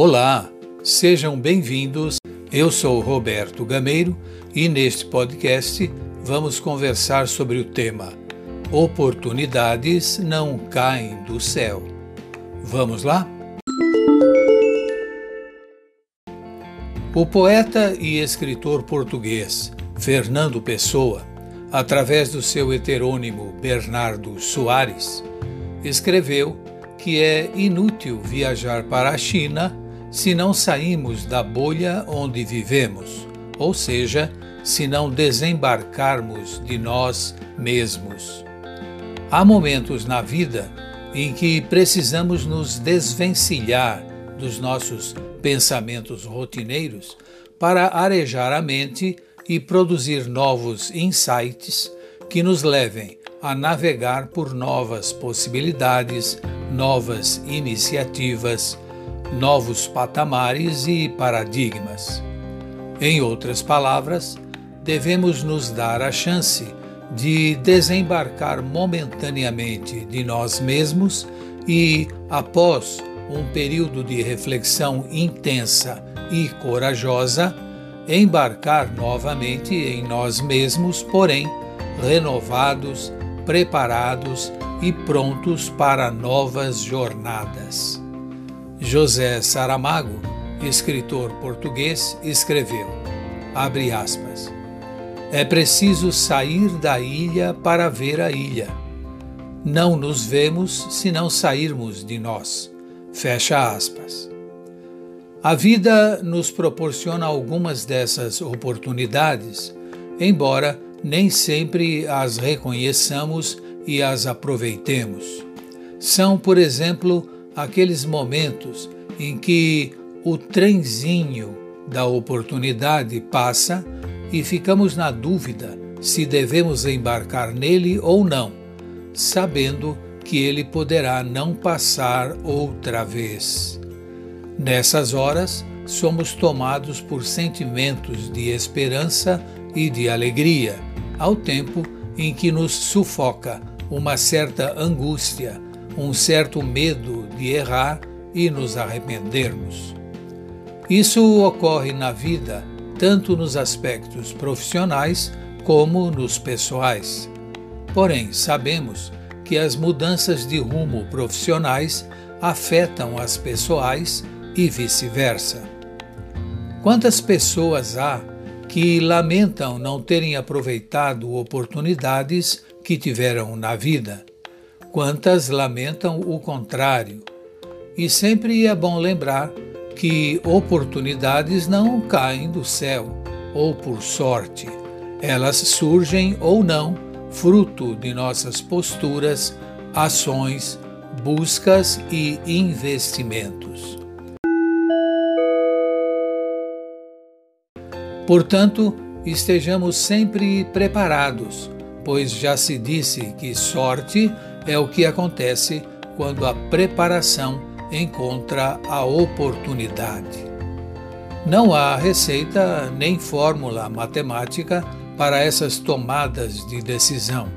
Olá, sejam bem-vindos. Eu sou Roberto Gameiro e neste podcast vamos conversar sobre o tema Oportunidades não caem do céu. Vamos lá? O poeta e escritor português Fernando Pessoa, através do seu heterônimo Bernardo Soares, escreveu que é inútil viajar para a China se não saímos da bolha onde vivemos, ou seja, se não desembarcarmos de nós mesmos. Há momentos na vida em que precisamos nos desvencilhar dos nossos pensamentos rotineiros para arejar a mente e produzir novos insights que nos levem a navegar por novas possibilidades, novas iniciativas, novos patamares e paradigmas. Em outras palavras, devemos nos dar a chance de desembarcar momentaneamente de nós mesmos e, após um período de reflexão intensa e corajosa, embarcar novamente em nós mesmos, porém renovados, preparados e prontos para novas jornadas. José Saramago, escritor português, escreveu: abre aspas. É preciso sair da ilha para ver a ilha. Não nos vemos se não sairmos de nós. Fecha aspas. A vida nos proporciona algumas dessas oportunidades, embora nem sempre as reconheçamos e as aproveitemos. São, por exemplo, aqueles momentos em que o trenzinho da oportunidade passa e ficamos na dúvida se devemos embarcar nele ou não, sabendo que ele poderá não passar outra vez. Nessas horas, somos tomados por sentimentos de esperança e de alegria, ao tempo em que nos sufoca uma certa angústia um certo medo de errar e nos arrependermos. Isso ocorre na vida tanto nos aspectos profissionais como nos pessoais. Porém, sabemos que as mudanças de rumo profissionais afetam as pessoais e vice-versa. Quantas pessoas há que lamentam não terem aproveitado oportunidades que tiveram na vida? Quantas lamentam o contrário. E sempre é bom lembrar que oportunidades não caem do céu ou por sorte. Elas surgem ou não, fruto de nossas posturas, ações, buscas e investimentos. Portanto, estejamos sempre preparados, pois já se disse que sorte é o que acontece quando a preparação encontra a oportunidade. Não há receita nem fórmula matemática para essas tomadas de decisão.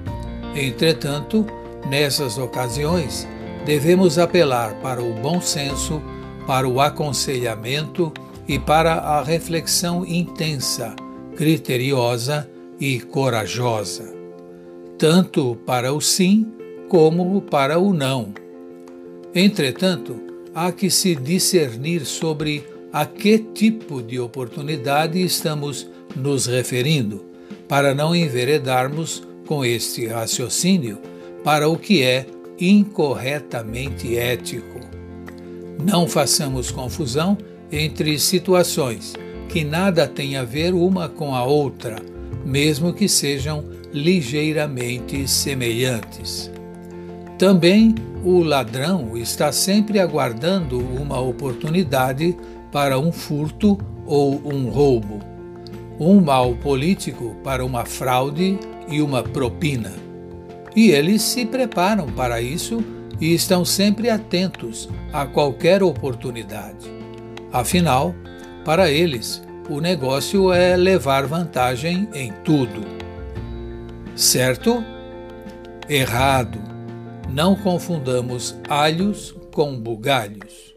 Entretanto, nessas ocasiões, devemos apelar para o bom senso, para o aconselhamento e para a reflexão intensa, criteriosa e corajosa, tanto para o sim como para o não. Entretanto, há que se discernir sobre a que tipo de oportunidade estamos nos referindo, para não enveredarmos com este raciocínio para o que é incorretamente ético. Não façamos confusão entre situações que nada têm a ver uma com a outra, mesmo que sejam ligeiramente semelhantes. Também o ladrão está sempre aguardando uma oportunidade para um furto ou um roubo, um mal político para uma fraude e uma propina. E eles se preparam para isso e estão sempre atentos a qualquer oportunidade. Afinal, para eles, o negócio é levar vantagem em tudo. Certo? Errado. Não confundamos alhos com bugalhos.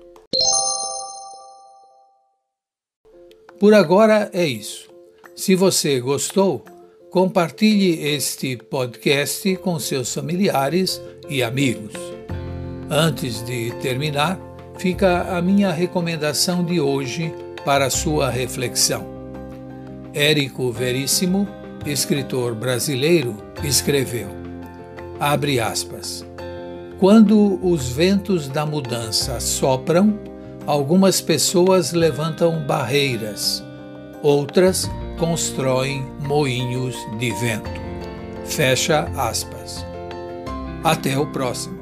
Por agora é isso. Se você gostou, compartilhe este podcast com seus familiares e amigos. Antes de terminar, fica a minha recomendação de hoje para sua reflexão. Érico Veríssimo, escritor brasileiro, escreveu: abre aspas. Quando os ventos da mudança sopram, algumas pessoas levantam barreiras, outras constroem moinhos de vento. Fecha aspas. Até o próximo.